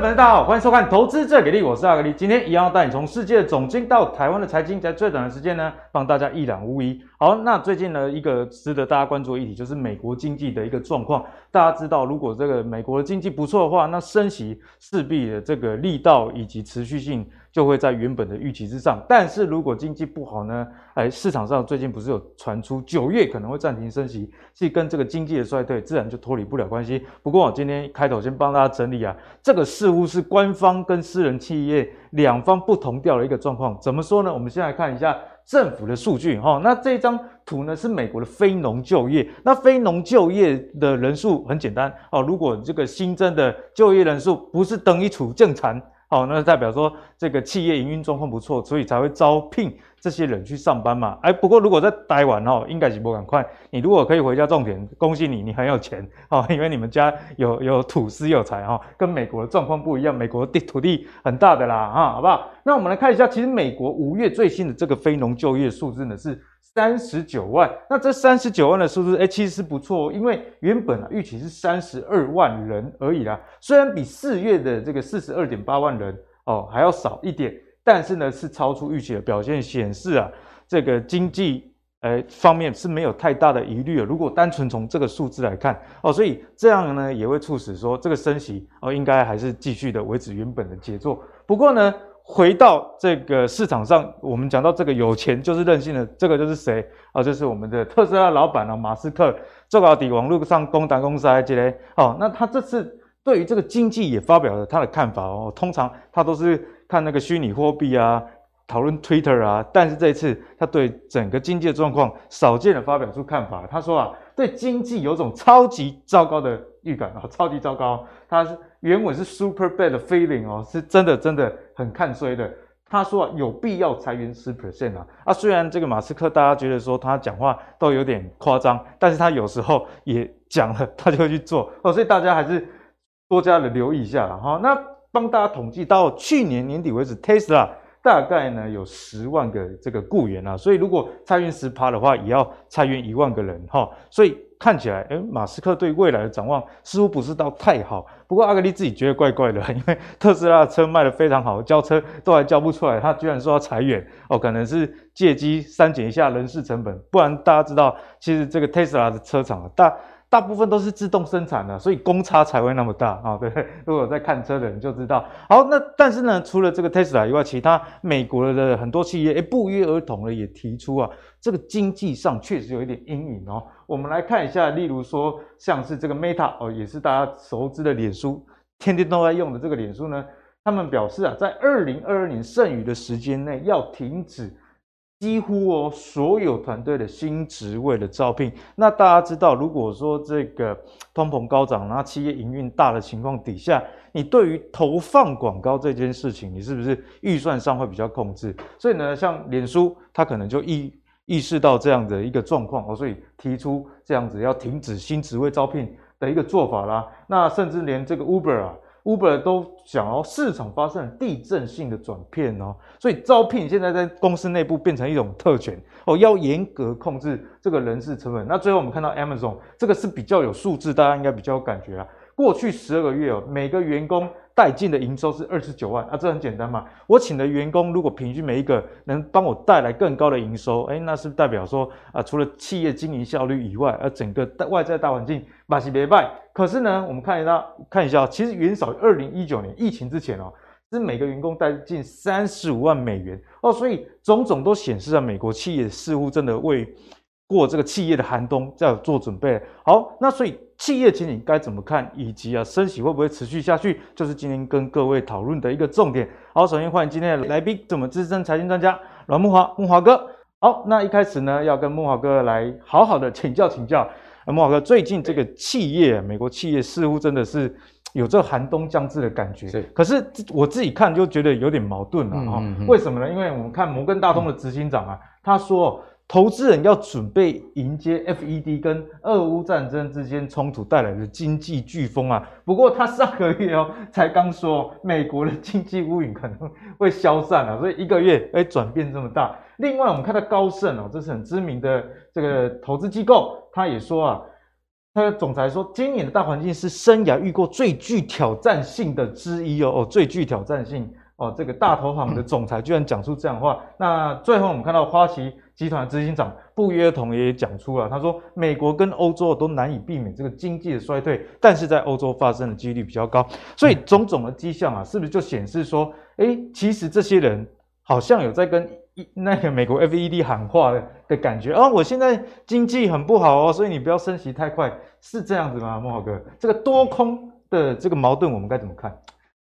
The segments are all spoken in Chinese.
位大家好，欢迎收看《投资最给力》，我是阿格力。今天一样带你从世界的总经到台湾的财经，在最短的时间呢，帮大家一览无遗。好，那最近呢，一个值得大家关注的议题就是美国经济的一个状况。大家知道，如果这个美国的经济不错的话，那升息势必的这个力道以及持续性。就会在原本的预期之上，但是如果经济不好呢？哎，市场上最近不是有传出九月可能会暂停升息，是跟这个经济的衰退自然就脱离不了关系。不过我今天开头先帮大家整理啊，这个似乎是官方跟私人企业两方不同调的一个状况。怎么说呢？我们先来看一下政府的数据哈。那这张图呢是美国的非农就业，那非农就业的人数很简单哦，如果这个新增的就业人数不是等于处正常。好，那代表说这个企业营运状况不错，所以才会招聘这些人去上班嘛。哎，不过如果在待完哦，应该是不赶快。你如果可以回家种田，恭喜你，你很有钱哦，因为你们家有有土斯有财哈，跟美国的状况不一样，美国地土地很大的啦哈，好不好？那我们来看一下，其实美国五月最新的这个非农就业数字呢是。三十九万，那这三十九万的数字，哎，其实是不错，因为原本啊预期是三十二万人而已啦。虽然比四月的这个四十二点八万人哦还要少一点，但是呢是超出预期的表现，显示啊这个经济呃方面是没有太大的疑虑的。如果单纯从这个数字来看哦，所以这样呢也会促使说这个升息哦应该还是继续的维持原本的节奏。不过呢。回到这个市场上，我们讲到这个有钱就是任性的，这个就是谁啊？就是我们的特斯拉老板啊，马斯克，做到底网络上攻打公司这些。哦，那他这次对于这个经济也发表了他的看法哦。通常他都是看那个虚拟货币啊，讨论 Twitter 啊，但是这一次他对整个经济的状况少见的发表出看法。他说啊，对经济有种超级糟糕的预感啊，超级糟糕。他是。原文是 super bad feeling 哦，是真的真的很看衰的。他说啊，有必要裁员十 percent 啊。啊，虽然这个马斯克大家觉得说他讲话都有点夸张，但是他有时候也讲了，他就会去做哦。所以大家还是多加的留意一下了哈。那帮大家统计到去年年底为止，Tesla 大概呢有十万个这个雇员啊，所以如果裁员十趴的话，也要裁员一万个人哈。所以。看起来，诶，马斯克对未来的展望似乎不是到太好。不过阿格力自己觉得怪怪的，因为特斯拉的车卖得非常好，交车都还交不出来，他居然说要裁员哦，可能是借机删减一下人事成本。不然大家知道，其实这个特斯拉的车厂大。大部分都是自动生产的，所以公差才会那么大啊，对不对？如果在看车的人就知道。好，那但是呢，除了这个 Tesla 以外，其他美国的很多企业，诶，不约而同的也提出啊，这个经济上确实有一点阴影哦。我们来看一下，例如说，像是这个 Meta 哦，也是大家熟知的脸书，天天都在用的这个脸书呢，他们表示啊，在二零二二年剩余的时间内要停止。几乎哦，所有团队的新职位的招聘。那大家知道，如果说这个通膨高涨，然后企业营运大的情况底下，你对于投放广告这件事情，你是不是预算上会比较控制？所以呢，像脸书，它可能就一意识到这样的一个状况哦，所以提出这样子要停止新职位招聘的一个做法啦。那甚至连这个 Uber 啊。Uber 都想要市场发生地震性的转变哦，所以招聘现在在公司内部变成一种特权哦，要严格控制这个人事成本。那最后我们看到 Amazon 这个是比较有数字，大家应该比较有感觉啊。过去十二个月哦，每个员工带进的营收是二十九万啊，这很简单嘛。我请的员工如果平均每一个能帮我带来更高的营收，哎，那是代表说啊，除了企业经营效率以外，而整个外在大环境马西别败。可是呢，我们看一下，看一下，其实远少于二零一九年疫情之前哦，是每个员工带进三十五万美元哦，所以种种都显示啊，美国企业似乎真的为过这个企业的寒冬在做准备。好，那所以。企业前景该怎么看，以及啊升息会不会持续下去，就是今天跟各位讨论的一个重点。好，首先欢迎今天的来宾，是我们资深财经专家阮木华，木华哥。好，那一开始呢，要跟木华哥来好好的请教请教。木华哥，最近这个企业，美国企业似乎真的是有这寒冬将至的感觉。是。可是我自己看就觉得有点矛盾了哈、嗯嗯嗯。为什么呢？因为我们看摩根大通的执行长啊，他说。投资人要准备迎接 FED 跟俄乌战争之间冲突带来的经济飓风啊！不过他上个月哦才刚说美国的经济乌云可能会消散了，所以一个月哎转变这么大。另外我们看到高盛哦，这是很知名的这个投资机构，他也说啊，他的总裁说，今年的大环境是生涯遇过最具挑战性的之一哦，哦，最具挑战性哦，这个大投行的总裁居然讲出这样的话。那最后我们看到花旗集团执行长不约而同也讲出了，他说，美国跟欧洲都难以避免这个经济的衰退，但是在欧洲发生的几率比较高。所以种种的迹象啊，是不是就显示说，哎，其实这些人好像有在跟。那个美国 FED 喊话的的感觉啊，我现在经济很不好哦，所以你不要升息太快，是这样子吗？慕郝哥，这个多空的这个矛盾，我们该怎么看？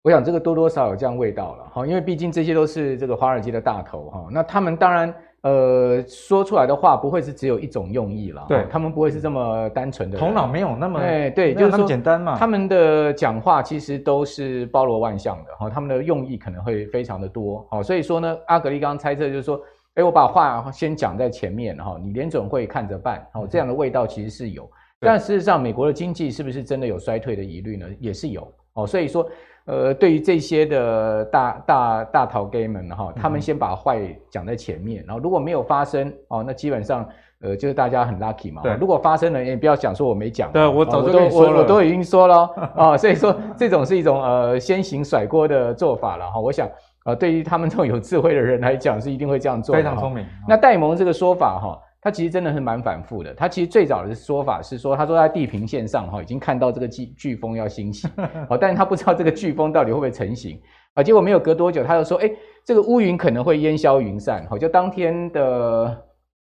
我想这个多多少少有这样味道了哈，因为毕竟这些都是这个华尔街的大头哈，那他们当然。呃，说出来的话不会是只有一种用意了，对，他们不会是这么单纯的，头脑没有那么，哎，对，就是那么简单嘛。他们的讲话其实都是包罗万象的，哈，他们的用意可能会非常的多，好，所以说呢，阿格力刚刚猜测就是说，哎，我把话先讲在前面，哈，你联准会看着办，哦，这样的味道其实是有，但事实上，美国的经济是不是真的有衰退的疑虑呢？也是有，哦，所以说。呃，对于这些的大大大头 gay 们哈，他们先把坏讲在前面，然后如果没有发生哦，那基本上呃就是大家很 lucky 嘛。对，如果发生了，也不要讲说我没讲。对，我早就跟你说了，我我都已经说了啊，所以说这种是一种呃先行甩锅的做法了哈。我想呃，对于他们这种有智慧的人来讲，是一定会这样做。非常聪明。那戴蒙这个说法哈。他其实真的是蛮反复的。他其实最早的说法是说，他说在地平线上哈，已经看到这个飓飓风要兴起，哦，但是他不知道这个飓风到底会不会成型啊。结果没有隔多久，他就说，哎，这个乌云可能会烟消云散。好，就当天的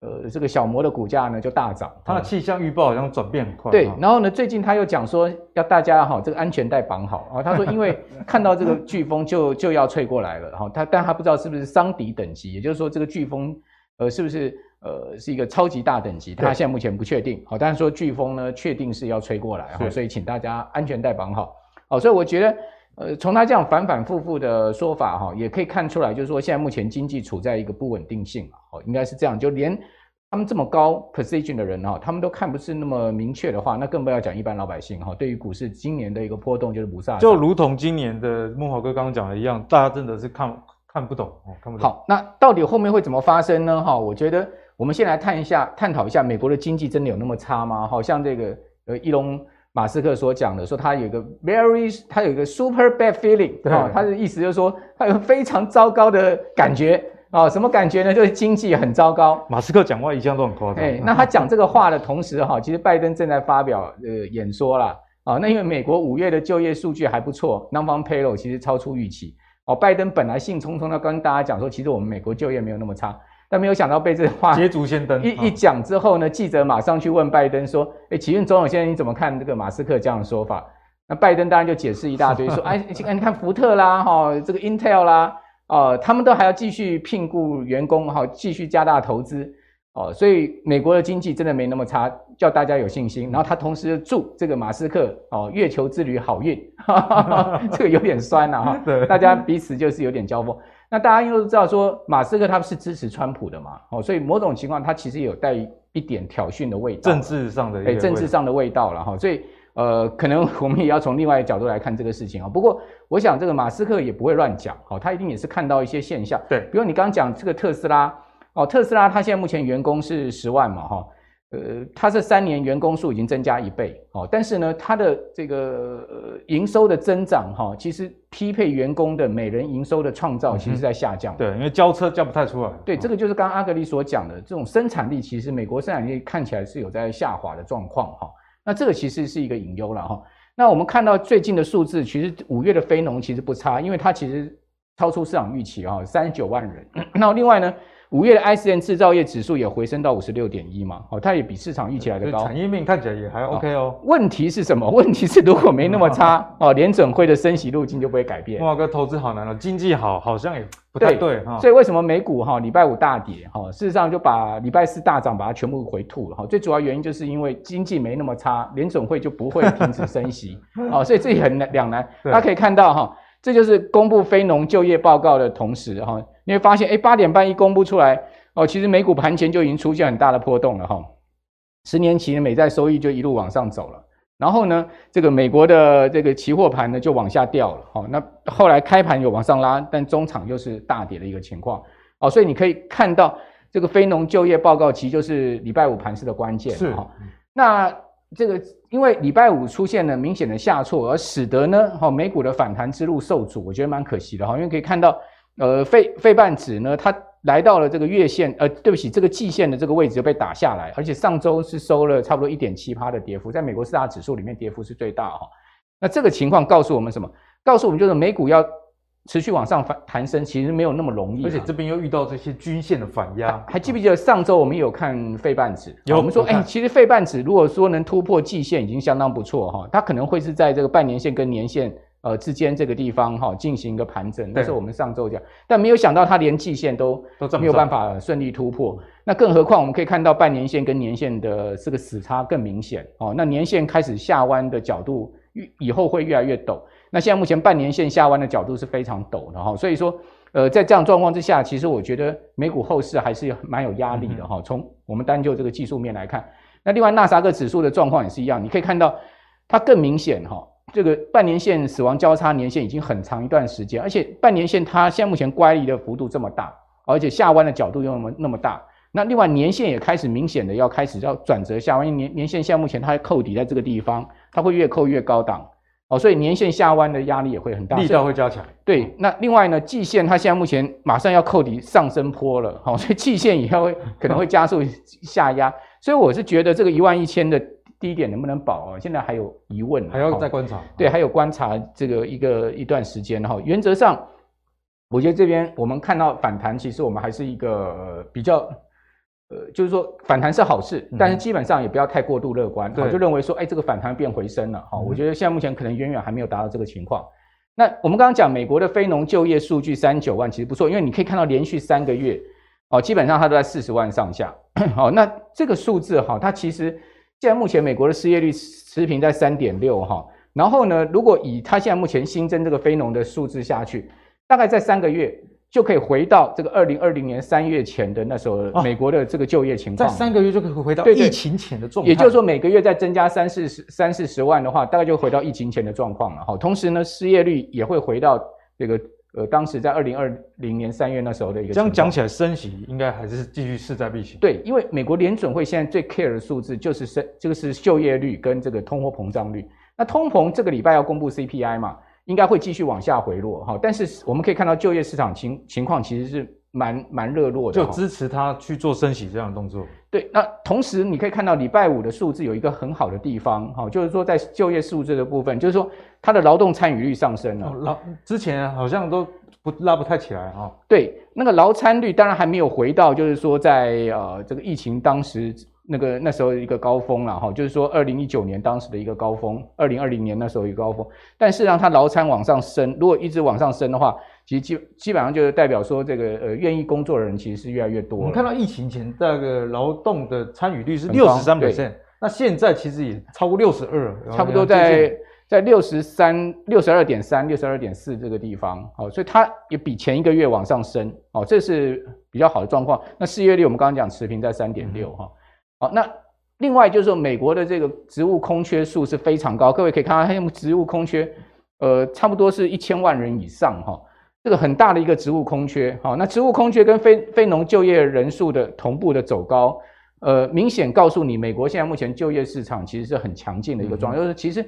呃这个小摩的股价呢就大涨。他的气象预报好像转变很快。对，然后呢，最近他又讲说要大家哈这个安全带绑好啊。他说因为 看到这个飓风就就要吹过来了哈，他但他不知道是不是桑迪等级，也就是说这个飓风呃是不是。呃，是一个超级大等级，他现在目前不确定。好，但是说飓风呢，确定是要吹过来，哈，所以请大家安全带绑好。好，所以我觉得，呃，从他这样反反复复的说法，哈，也可以看出来，就是说现在目前经济处在一个不稳定性，哦，应该是这样。就连他们这么高 position 的人，哈，他们都看不是那么明确的话，那更不要讲一般老百姓，哈，对于股市今年的一个波动就是不杀。就如同今年的孟豪哥刚刚讲的一样，大家真的是看看不懂，哦，看不懂。好，那到底后面会怎么发生呢？哈，我觉得。我们先来探一下，探讨一下美国的经济真的有那么差吗？好像这个呃，伊隆马斯克所讲的，说他有一个 very，他有一个 super bad feeling，对吧？他的意思就是说，他有非常糟糕的感觉啊，什么感觉呢？就是经济很糟糕。马斯克讲话一向都很夸张。哎，那他讲这个话的同时哈，其实拜登正在发表呃演说啦。啊。那因为美国五月的就业数据还不错，non-farm payroll 其实超出预期。哦，拜登本来兴冲冲的跟大家讲说，其实我们美国就业没有那么差。但没有想到被这话捷足先登一一讲之后呢，记者马上去问拜登说：“哎，请问总统先生，你怎么看这个马斯克这样的说法？”那拜登当然就解释一大堆，说：“ 哎，你看福特啦，哈，这个 Intel 啦，哦，他们都还要继续聘雇员工，哈，继续加大投资，哦，所以美国的经济真的没那么差，叫大家有信心。然后他同时祝这个马斯克哦，月球之旅好运，哈哈哈，这个有点酸了哈，对，大家彼此就是有点交锋。”那大家因为都知道说马斯克他是支持川普的嘛，哦，所以某种情况他其实有带一点挑衅的味道，政治上的哎，政治上的味道了哈，所以呃，可能我们也要从另外一个角度来看这个事情啊。不过我想这个马斯克也不会乱讲，哦，他一定也是看到一些现象，对，比如你刚刚讲这个特斯拉，哦，特斯拉它现在目前员工是十万嘛，哈。呃，它这三年员工数已经增加一倍，哦，但是呢，它的这个呃营收的增长，哈，其实匹配员工的每人营收的创造，其实是在下降，嗯。对，因为交车交不太出来。对，这个就是刚刚阿格力所讲的，这种生产力其实美国生产力看起来是有在下滑的状况，哈。那这个其实是一个隐忧了，哈。那我们看到最近的数字，其实五月的非农其实不差，因为它其实超出市场预期，啊，三十九万人。那另外呢？五月的 ISM 制造业指数也回升到五十六点一嘛，哦，它也比市场预期来的高。产业面看起来也还 OK 哦。问题是什么？问题是如果没那么差 哦，联准会的升息路径就不会改变。哇哥，投资好难哦，经济好好像也不太对哈。所以为什么美股哈礼拜五大跌哈？事实上就把礼拜四大涨把它全部回吐了哈。最主要原因就是因为经济没那么差，联准会就不会停止升息 哦，所以这也很两难。大家可以看到哈，这就是公布非农就业报告的同时哈。你会发现，哎，八点半一公布出来，哦，其实美股盘前就已经出现很大的波动了哈。十年期的美债收益就一路往上走了，然后呢，这个美国的这个期货盘呢就往下掉了，哈。那后来开盘有往上拉，但中场又是大跌的一个情况，哦，所以你可以看到这个非农就业报告其实就是礼拜五盘势的关键，是哈。那这个因为礼拜五出现了明显的下挫，而使得呢，哈美股的反弹之路受阻，我觉得蛮可惜的哈。因为可以看到，呃，费费半指呢，它来到了这个月线，呃，对不起，这个季线的这个位置就被打下来，而且上周是收了差不多一点七趴的跌幅，在美国四大指数里面跌幅是最大哈。那这个情况告诉我们什么？告诉我们就是美股要。持续往上反弹升，其实没有那么容易，而且这边又遇到这些均线的反压。还，还记不记得上周我们有看费半指？有，我们说，哎、欸，其实费半指如果说能突破季线，已经相当不错哈。它可能会是在这个半年线跟年线呃之间这个地方哈进行一个盘整。那是我们上周讲，但没有想到它连季线都都没有办法顺利突破。那更何况我们可以看到半年线跟年线的这个死差更明显哦。那年线开始下弯的角度，以后会越来越陡。那现在目前半年线下弯的角度是非常陡的哈，所以说，呃，在这样状况之下，其实我觉得美股后市还是蛮有压力的哈。从我们单就这个技术面来看，那另外纳斯达克指数的状况也是一样，你可以看到它更明显哈，这个半年线死亡交叉年线已经很长一段时间，而且半年线它现在目前乖离的幅度这么大，而且下弯的角度又那么那么大，那另外年线也开始明显的要开始要转折下弯，因为年年线现在目前它扣底在这个地方，它会越扣越高档。哦，所以年线下弯的压力也会很大，力道会加强。对，那另外呢，季线它现在目前马上要扣底上升坡了，好，所以季线以后会可能会加速下压。所以我是觉得这个一万一千的低点能不能保啊？现在还有疑问，还要再观察。对，还有观察这个一个一段时间哈。原则上，我觉得这边我们看到反弹，其实我们还是一个呃比较。呃，就是说反弹是好事，但是基本上也不要太过度乐观，我、嗯、就认为说，哎，这个反弹变回升了，哈、嗯，我觉得现在目前可能远远还没有达到这个情况。那我们刚刚讲美国的非农就业数据三九万其实不错，因为你可以看到连续三个月，哦，基本上它都在四十万上下，好，那这个数字哈，它其实现在目前美国的失业率持平在三点六哈，然后呢，如果以它现在目前新增这个非农的数字下去，大概在三个月。就可以回到这个二零二零年三月前的那时候美国的这个就业情况，在三个月就可以回到疫情前的状况。也就是说，每个月再增加三四十三四十万的话，大概就回到疫情前的状况了。哈，同时呢，失业率也会回到这个呃当时在二零二零年三月那时候的一个。这样讲起来，升息应该还是继续势在必行。对，因为美国联准会现在最 care 的数字就是升，这个是就业率跟这个通货膨胀率。那通膨这个礼拜要公布 CPI 嘛？应该会继续往下回落哈，但是我们可以看到就业市场情情况其实是蛮蛮热络的，就支持他去做升息这样的动作。对，那同时你可以看到礼拜五的数字有一个很好的地方哈，就是说在就业数字的部分，就是说它的劳动参与率上升了。劳之前好像都不拉不太起来哈。对，那个劳参率当然还没有回到，就是说在呃这个疫情当时。那个那时候一个高峰了哈，就是说二零一九年当时的一个高峰，二零二零年那时候一个高峰，但是让它劳参往上升，如果一直往上升的话，其实基基本上就是代表说这个呃愿意工作的人其实是越来越多。我们看到疫情前这个劳动的参与率是六十三 percent，那现在其实也超过六十二，差不多在在六十三、六十二点三、六十二点四这个地方，好，所以它也比前一个月往上升，哦，这是比较好的状况。那失业率我们刚刚讲持平在三点六哈。好，那另外就是说，美国的这个职务空缺数是非常高，各位可以看到，它用职务空缺，呃，差不多是一千万人以上哈，这个很大的一个职务空缺。好，那职务空缺跟非非农就业人数的同步的走高，呃，明显告诉你，美国现在目前就业市场其实是很强劲的一个状态，就是其实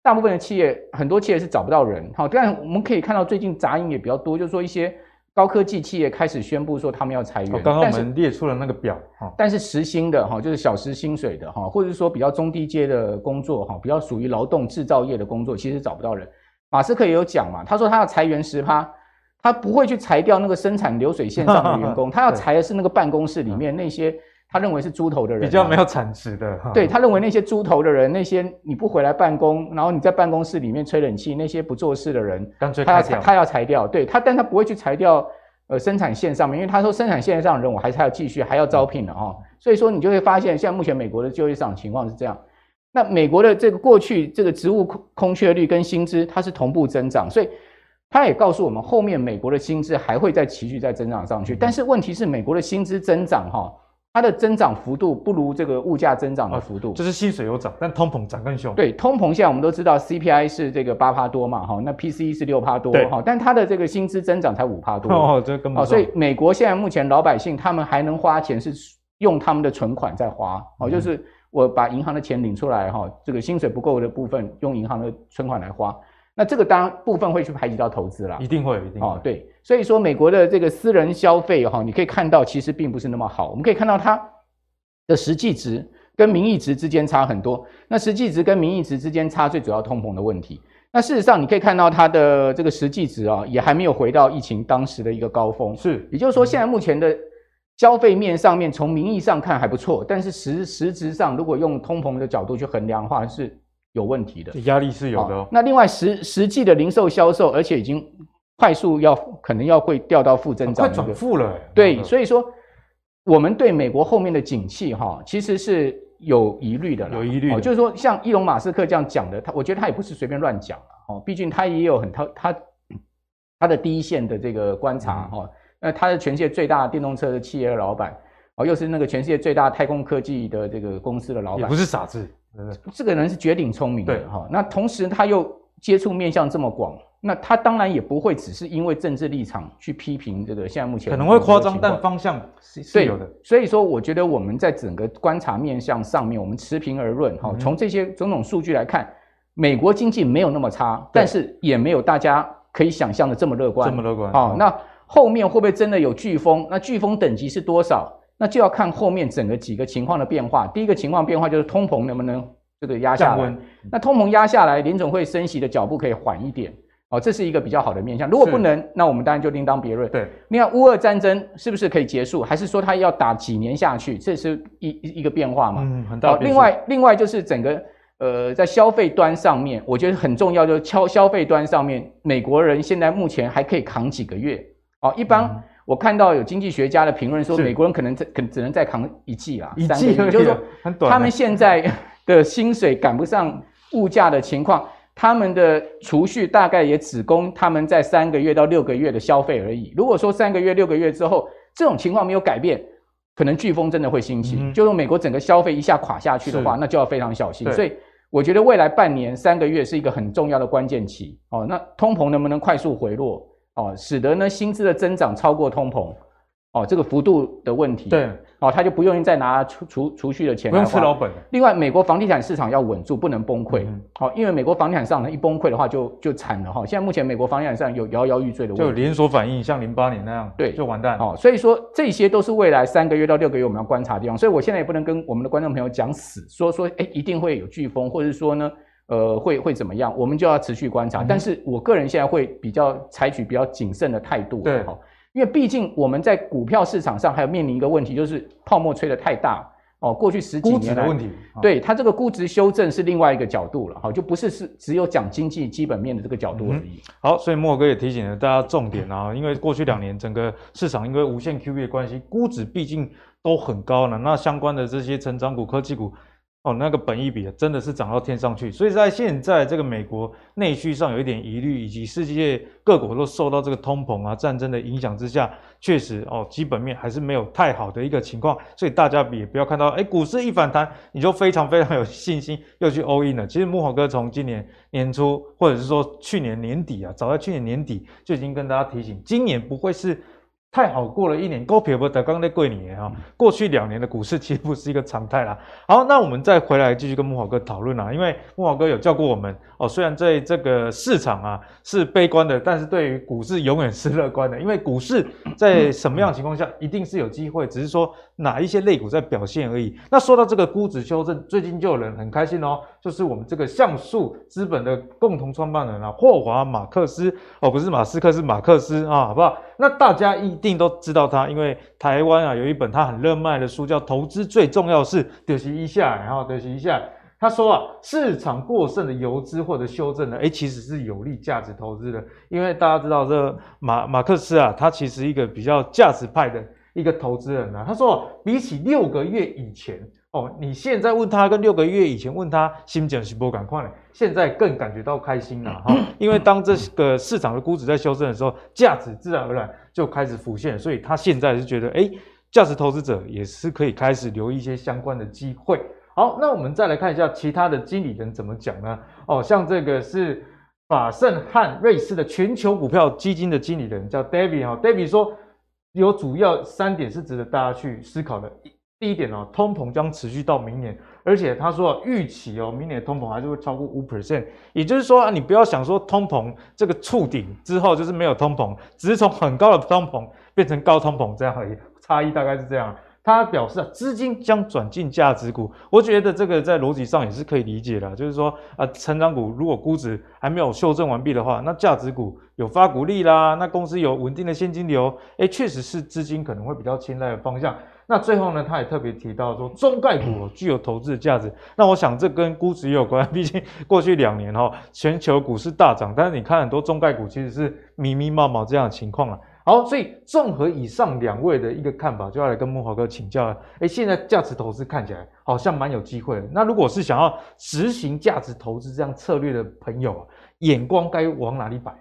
大部分的企业，很多企业是找不到人。好，但我们可以看到最近杂音也比较多，就是说一些。高科技企业开始宣布说他们要裁员。刚刚我们列出了那个表，但是时薪的哈，就是小时薪水的哈，或者是说比较中低阶的工作哈，比较属于劳动制造业的工作，其实找不到人。马斯克也有讲嘛，他说他要裁员十趴，他不会去裁掉那个生产流水线上的员工，他要裁的是那个办公室里面那些。他认为是猪头的人，比较没有产值的。对，他认为那些猪头的人，那些你不回来办公，然后你在办公室里面吹冷气，那些不做事的人，他要裁，他要裁掉。对他，但他不会去裁掉呃生产线上面，因为他说生产线上的人我还是还要继续还要招聘的哈。所以说你就会发现，现在目前美国的就业市场情况是这样。那美国的这个过去这个职务空空缺率跟薪资它是同步增长，所以他也告诉我们，后面美国的薪资还会再持续再增长上去。但是问题是，美国的薪资增长哈。它的增长幅度不如这个物价增长的幅度，就是薪水有涨，但通膨涨更凶。对，通膨现在我们都知道，CPI 是这个八趴多嘛，哈，那 PCE 是六趴多，哈，但它的这个薪资增长才五趴多，哦，这根本。所以美国现在目前老百姓他们还能花钱，是用他们的存款在花，哦，就是我把银行的钱领出来哈，这个薪水不够的部分用银行的存款来花，那这个当然部分会去排挤到投资啦，一定会，一定会哦，对，所以说美国的这个私人消费哈，你可以看到其实并不是那么好，我们可以看到它的实际值跟名义值之间差很多，那实际值跟名义值之间差最主要通膨的问题。那事实上，你可以看到它的这个实际值啊，也还没有回到疫情当时的一个高峰。是，也就是说，现在目前的消费面上面，从名义上看还不错，但是实实质上，如果用通膨的角度去衡量的话，是有问题的。压力是有的哦。那另外实实际的零售销售，而且已经快速要可能要会掉到负增长，快转负了。对，所以说我们对美国后面的景气哈，其实是。有疑虑的，有疑虑、哦，就是说像伊隆马斯克这样讲的，他我觉得他也不是随便乱讲哦，毕竟他也有很他他他的第一线的这个观察哈，那、他是全世界最大的电动车的企业的老板，哦，又是那个全世界最大太空科技的这个公司的老板，也不是傻子，这个人是绝顶聪明的哈、哦，那同时他又接触面向这么广。那他当然也不会只是因为政治立场去批评这个现在目前可能会夸张，但方向是是有的。所以说，我觉得我们在整个观察面向上面，我们持平而论哈。从这些种种数据来看，美国经济没有那么差，但是也没有大家可以想象的这么乐观。这么乐观。好，那后面会不会真的有飓风？那飓风等级是多少？那就要看后面整个几个情况的变化。第一个情况变化就是通膨能不能这个压下来？那通膨压下来，联总会升息的脚步可以缓一点。哦，这是一个比较好的面向。如果不能，那我们当然就另当别论。对，你看乌俄战争是不是可以结束，还是说它要打几年下去？这是一一个变化嘛？嗯，很大。另外，另外就是整个呃，在消费端上面，我觉得很重要，就是消消费端上面，美国人现在目前还可以扛几个月。哦，一般我看到有经济学家的评论说，美国人可能只可只能再扛一季啦，一季，就是说他们现在的薪水赶不上物价的情况。他们的储蓄大概也只供他们在三个月到六个月的消费而已。如果说三个月、六个月之后这种情况没有改变，可能飓风真的会兴起，嗯、就是美国整个消费一下垮下去的话，那就要非常小心。所以我觉得未来半年、三个月是一个很重要的关键期。哦，那通膨能不能快速回落？哦，使得呢薪资的增长超过通膨？哦，这个幅度的问题。对。哦，他就不愿意再拿储储储蓄的钱来，不用吃老本。另外，美国房地产市场要稳住，不能崩溃。好、嗯，因为美国房地产市场一崩溃的话就，就就惨了哈。现在目前美国房地产市场有摇摇欲坠的问题，就连锁反应，像零八年那样，对，就完蛋。哦，所以说这些都是未来三个月到六个月我们要观察的地方。所以我现在也不能跟我们的观众朋友讲死，说说哎一定会有飓风，或者说呢呃会会怎么样，我们就要持续观察。嗯、但是我个人现在会比较采取比较谨慎的态度。对。因为毕竟我们在股票市场上还有面临一个问题，就是泡沫吹得太大哦。过去十几年来，的问题，对它这个估值修正是另外一个角度了哈，就不是是只有讲经济基本面的这个角度而已。嗯、好，所以莫哥也提醒了大家重点啊，因为过去两年整个市场因为无限 QE 的关系，估值毕竟都很高了，那相关的这些成长股、科技股。哦，那个本益比真的是涨到天上去，所以在现在这个美国内需上有一点疑虑，以及世界各国都受到这个通膨啊、战争的影响之下，确实哦，基本面还是没有太好的一个情况，所以大家也不要看到，哎，股市一反弹，你就非常非常有信心又去 all in 了。其实慕驊哥从今年年初，或者是说去年年底啊，早在去年年底就已经跟大家提醒，今年不会是。太好过了一年，高撇不得刚在贵年哈。过去两年的股市其实不是一个常态啦。好，那我们再回来继续跟木华哥讨论啊，因为木华哥有教过我们哦。虽然在这个市场啊是悲观的，但是对于股市永远是乐观的。因为股市在什么样的情况下一定是有机会，只是说哪一些类股在表现而已。那说到这个估值修正，最近就有人很开心哦，就是我们这个像素资本的共同创办人啊，霍华马克斯哦，不是马斯克，是马克斯啊，好不好？那大家一定都知道他，因为台湾啊有一本他很热卖的书，叫《投资最重要是得息一下》，然后得息一下。他说啊，市场过剩的游资或者修正呢，诶，其实是有利价值投资的，因为大家知道这马马克思啊，他其实一个比较价值派的一个投资人啊。他说，比起六个月以前。哦，你现在问他跟六个月以前问他，心情是不赶快了，现在更感觉到开心了哈，因为当这个市场的估值在修正的时候，价值自然而然就开始浮现，所以他现在是觉得，哎，价值投资者也是可以开始留意一些相关的机会。好，那我们再来看一下其他的经理人怎么讲呢？哦，像这个是法盛汉瑞士的全球股票基金的经理人叫 David 哈，David 说有主要三点是值得大家去思考的。第一点哦，通膨将持续到明年，而且他说预期哦，明年通膨还是会超过五 percent，也就是说啊，你不要想说通膨这个触顶之后就是没有通膨，只是从很高的通膨变成高通膨这样而已，差异大概是这样。他表示啊，资金将转进价值股，我觉得这个在逻辑上也是可以理解的，就是说啊，成长股如果估值还没有修正完毕的话，那价值股有发股利啦，那公司有稳定的现金流，诶，确实是资金可能会比较青睐的方向。那最后呢，他也特别提到说，中概股具有投资的价值。那我想这跟估值也有关，毕竟过去两年哈，全球股市大涨，但是你看很多中概股其实是迷迷茫茫这样的情况了。好，所以综合以上两位的一个看法，就要来跟木华哥请教了。诶，现在价值投资看起来好像蛮有机会。那如果是想要执行价值投资这样策略的朋友，眼光该往哪里摆？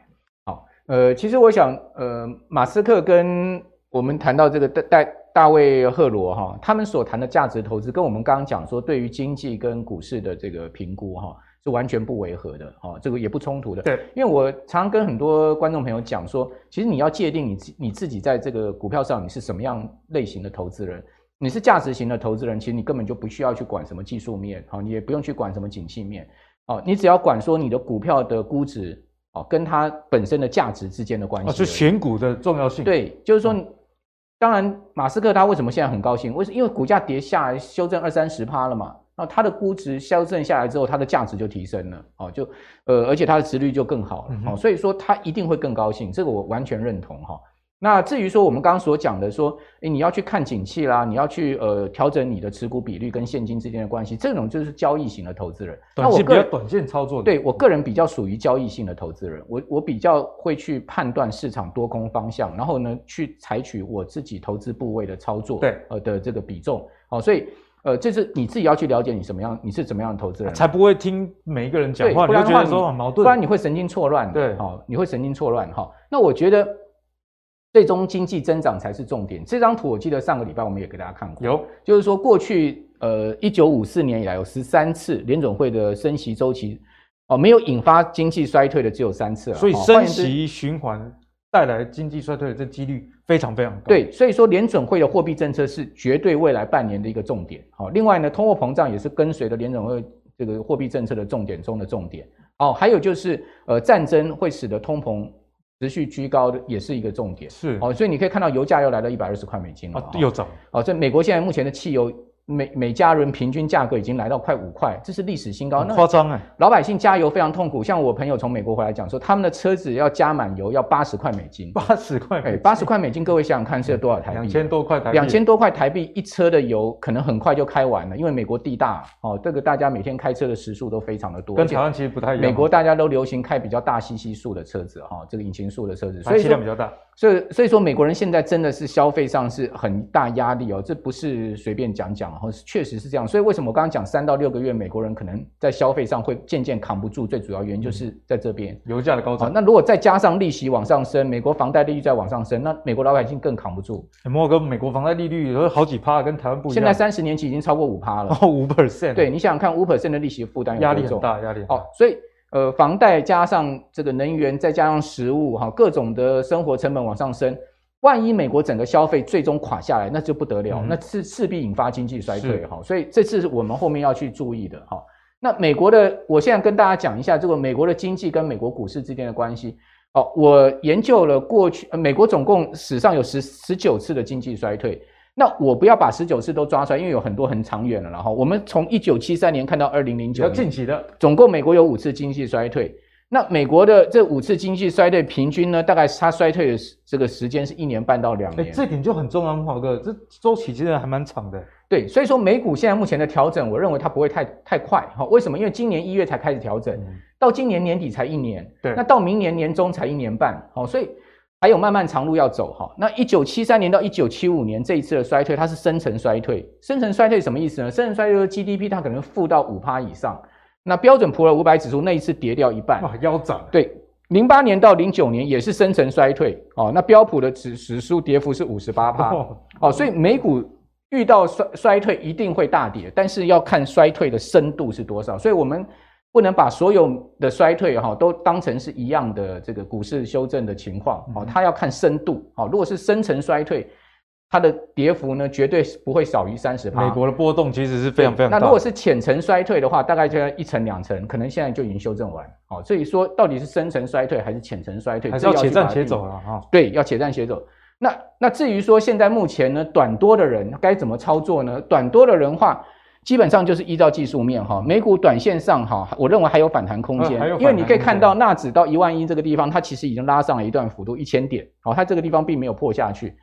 好，呃，其实我想，呃，马斯克跟我们谈到这个大大大卫赫罗哈，他们所谈的价值投资，跟我们刚刚讲说对于经济跟股市的这个评估哈。是完全不违和的，哦，这个也不冲突的。对，因为我常常跟很多观众朋友讲说，其实你要界定你自你自己在这个股票上你是什么样类型的投资人，你是价值型的投资人，其实你根本就不需要去管什么技术面，好，你也不用去管什么景气面，哦，你只要管说你的股票的估值，哦，跟它本身的价值之间的关系。哦，是选股的重要性。对，就是说，当然，马斯克他为什么现在很高兴？为什么？因为股价跌下来，修正二三十趴了嘛。那它的估值修正下来之后，它的价值就提升了，哦，就呃，而且它的值率就更好了，哦，所以说它一定会更高兴，这个我完全认同哈。那至于说我们刚刚所讲的说，诶，你要去看景气啦，你要去呃调整你的持股比率跟现金之间的关系，这种就是交易型的投资人。那我比较短线操作的，对我个人比较属于交易性的投资人，我我比较会去判断市场多空方向，然后呢去采取我自己投资部位的操作，对，呃的这个比重，好，所以。呃，这是你自己要去了解你什么样，你是怎么样的投资人，才不会听每一个人讲话，不然觉得说很矛盾，不然你会神经错乱。对，好，你会神经错乱。哈，那我觉得最终经济增长才是重点。这张图我记得上个礼拜我们也给大家看过，有，就是说过去呃一九五四年以来有十三次联总会的升息周期，哦，没有引发经济衰退的只有三次了，所以升息循环带来经济衰退的这几率非常非常高。对，所以说联准会的货币政策是绝对未来半年的一个重点。好，另外呢，通货膨胀也是跟随着联准会这个货币政策的重点中的重点。哦，还有就是呃，战争会使得通膨持续居高的，也是一个重点。是，哦，所以你可以看到油价又来了一百二十块美金了，啊，又涨。哦，这美国现在目前的汽油。每每家人平均价格已经来到快五块，这是历史新高。夸张哎！老百姓加油非常痛苦。像我朋友从美国回来讲说，他们的车子要加满油要八十块美金。八十块，哎，八十块美金，各位想想看是有多少台币？两千多块台币。两千多块台币一车的油可能很快就开完了，因为美国地大哦，这个大家每天开车的时速都非常的多。跟台湾其实不太一样。美国大家都流行开比较大吸吸数的车子哈，这个引擎数的车子，所以气量比较大。所以，所以说美国人现在真的是消费上是很大压力哦，这不是随便讲讲，哦，确实是这样。所以为什么我刚刚讲三到六个月美国人可能在消费上会渐渐扛不住？最主要原因就是在这边油价的高涨。那如果再加上利息往上升，美国房贷利率再往上升，那美国老百姓更扛不住。慕驊哥，美国房贷利率有好几趴，跟台湾不一样。现在三十年期已经超过五趴了，哦，五 percent。对，你想想看，五 percent 的利息负担？压力很大，压力。哦，所以。呃，房贷加上这个能源，再加上食物，哈，各种的生活成本往上升，万一美国整个消费最终垮下来，那就不得了，嗯、那是势必引发经济衰退，哈。所以这次是我们后面要去注意的，哈。那美国的，我现在跟大家讲一下这个美国的经济跟美国股市之间的关系。哦，我研究了过去，呃、美国总共史上有十十九次的经济衰退。那我不要把十九次都抓出来，因为有很多很长远了。然后我们从一九七三年看到二零零九年，近期的，总共美国有五次经济衰退。那美国的这五次经济衰退平均呢，大概它衰退的这个时间是一年半到两年。哎，这点就很重要，慕驊哥，这周期其实还蛮长的。对，所以说美股现在目前的调整，我认为它不会太太快。哈，为什么？因为今年一月才开始调整，嗯、到今年年底才一年。对，那到明年年中才一年半。好，所以。还有漫漫长路要走哈。那一九七三年到一九七五年这一次的衰退，它是深层衰退。深层衰退什么意思呢？深层衰退的 GDP 它可能负到五趴以上。那标准普尔五百指数那一次跌掉一半，哇，腰斩。对，零八年到零九年也是深层衰退哦。那标普的指指数跌幅是五十八趴哦。所以美股遇到衰衰退一定会大跌，但是要看衰退的深度是多少。所以我们。不能把所有的衰退哈都当成是一样的这个股市修正的情况哦，它要看深度哦。如果是深层衰退，它的跌幅呢，绝对不会少于三十趴。美国的波动其实是非常非常大。那如果是浅层衰退的话，大概就要一层两层，可能现在就已经修正完。好，所以说到底是深层衰退还是浅层衰退，还是要且战且走了哈。对，要且战且走。那那至于说现在目前呢，短多的人该怎么操作呢？短多的人话，基本上就是依照技术面哈，美股短线上哈，我认为还有反弹空间，因为你可以看到纳指到一万一这个地方，它其实已经拉上了一段幅度一千点，好，它这个地方并没有破下去。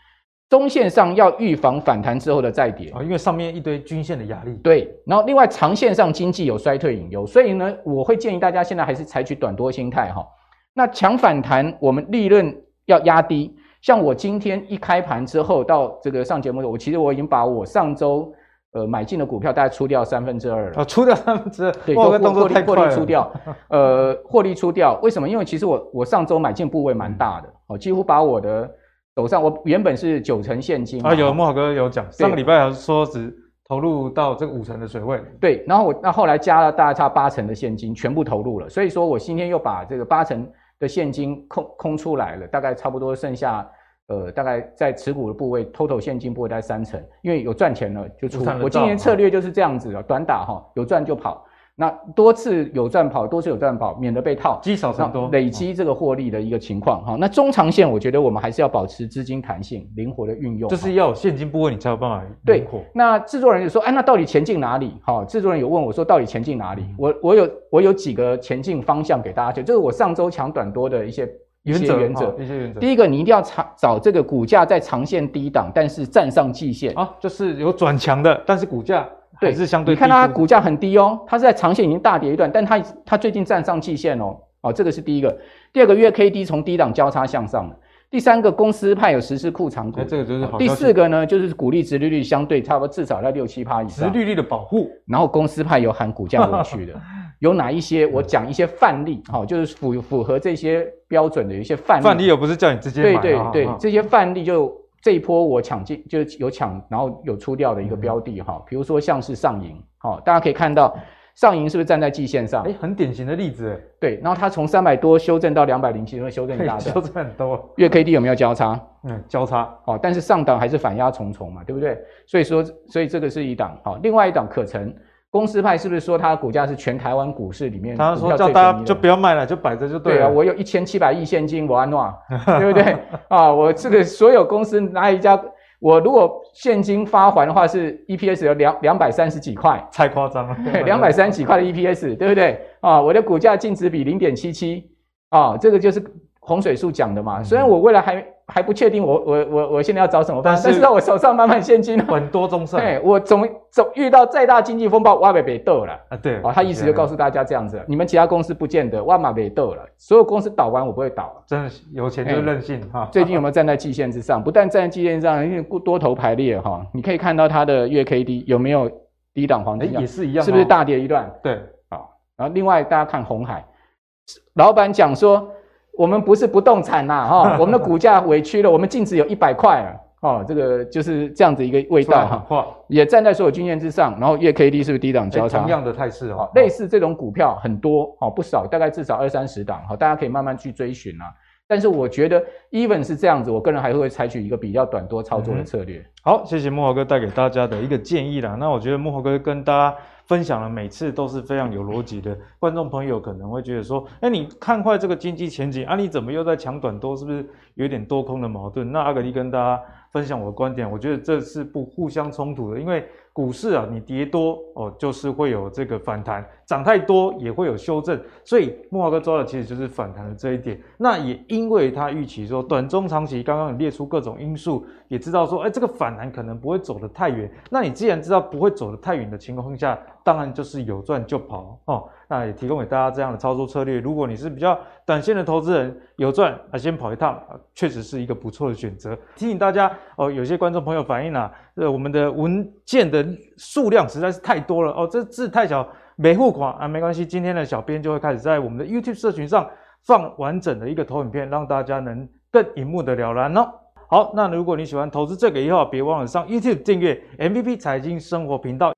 中线上要预防反弹之后的再跌啊，因为上面一堆均线的压力。对，然后另外长线上经济有衰退隐忧，所以呢，我会建议大家现在还是采取短多心态哈。那强反弹，我们利润要压低。像我今天一开盘之后到这个上节目的，我其实我已经把我上周呃买进的股票大概出掉三分之二了。啊，出掉三分之二，对，获获利获利出掉，呃，获利出掉。为什么？因为其实我我上周买进部位蛮大的，哦，几乎把我的。手上我原本是九成现金啊，有慕郝哥有讲，上个礼拜还是说只投入到这个五成的水位，对，然后我那后来加了大概差八成的现金，全部投入了，所以说我今天又把这个八成的现金空空出来了，大概差不多剩下呃大概在持股的部位，total 现金部位在三成，因为有赚钱了就出，我今年策略就是这样子的，短打哈，有赚就跑。那多次有赚跑，多次有赚跑，免得被套，积少成多，累积这个获利的一个情况哈。那中长线，我觉得我们还是要保持资金弹性，灵活的运用，就是要有现金部位，你才有办法对。那制作人就说，哎，那到底前进哪里？哈，制作人有问我说，到底前进哪里？我我有我有几个前进方向给大家，就就是我上周抢短多的一些原则原则。一些原则。第一个，你一定要找找这个股价在长线低档，但是站上季线啊，就是有转强的，但是股价。对，是相对。你看它股价很低哦，它是在长线已经大跌一段，但它它最近站上季线哦，哦，这个是第一个。第二个月 K D 从低档交叉向上。第三个公司派有实施库藏股，这个就是好。第四个呢，就是股利殖利率相对差不多至少在六七趴以上，殖利率的保护。然后公司派有含股价回去的，有哪一些？我讲一些范例，好，就是符符合这些标准的有一些范例。范例又不是叫你直接买。对对对，这些范例就。这一波我抢进就有抢，然后有出掉的一个标的哈，比如说像是上银，好，大家可以看到上银是不是站在季线上？哎，很典型的例子。对，然后它从三百多修正到两百零七，因为修正大 的，修正很多。月 K D 有没有交叉？嗯，交叉。好，但是上档还是反压重重嘛，对不对？所以说，所以这个是一档好，另外一档可成。公司派是不是说它的股价是全台湾股市里面？他说叫大家就不要卖了，就摆着就对了。对啊，我有一千七百亿现金，我安诺，对不对？啊，我这个所有公司哪一家？我如果现金发还的话，是 EPS 有两两百三十几块，太夸张了。对，两百三十几块的 EPS，对不对？啊，我的股价净值比零点七七，啊，这个就是洪水树讲的嘛。虽然我未来还还不确定我，我我我我现在要找什么办法，但是在我手上满满现金，很多中胜。对，我总总遇到再大经济风暴，我也别逗了啊。对，啊，他意思就告诉大家这样子，你们其他公司不见得，我嘛别逗了。所有公司倒完，我不会倒。真的有钱就任性哈。最近有没有站在季线之上？不但站在季线上，因为多头排列哈，你可以看到它的月 K D 有没有低档黄金？也是一样，是不是大跌一段？对，啊，然后另外大家看红海，老板讲说。我们不是不动产呐，哈，我们的股价委屈了，我们净值有一百块啊，哦，这个就是这样子一个味道哈，也站在所有均线之上，然后月 K D 是不是低档交叉？同样的态势哦，类似这种股票很多哦，不少，大概至少二三十档，哈，大家可以慢慢去追寻啊。但是我觉得，even 是这样子，我个人还会采取一个比较短多操作的策略。好，谢谢木华哥带给大家的一个建议啦。那我觉得木华哥跟大家。分享了每次都是非常有逻辑的，观众朋友可能会觉得说，哎，你看坏这个经济前景啊，你怎么又在抢短多？是不是有点多空的矛盾？那阿格力跟大家分享我的观点，我觉得这是不互相冲突的，因为。股市啊，你跌多哦，就是会有这个反弹；涨太多也会有修正。所以木华哥抓的其实就是反弹的这一点。那也因为他预期说短中长期，刚刚你列出各种因素，也知道说，哎，这个反弹可能不会走得太远。那你既然知道不会走得太远的情况下，当然就是有赚就跑哦。那也提供给大家这样的操作策略。如果你是比较短线的投资人，有赚啊，先跑一趟啊，确实是一个不错的选择。提醒大家哦，有些观众朋友反映啊，呃，我们的文件的数量实在是太多了哦，这字太小，没付款啊，没关系，今天的小编就会开始在我们的 YouTube 社群上放完整的一个投影片，让大家能更一目的了然哦。好，那如果你喜欢投资这个以后，别忘了上 YouTube 订阅 MVP 财经生活频道。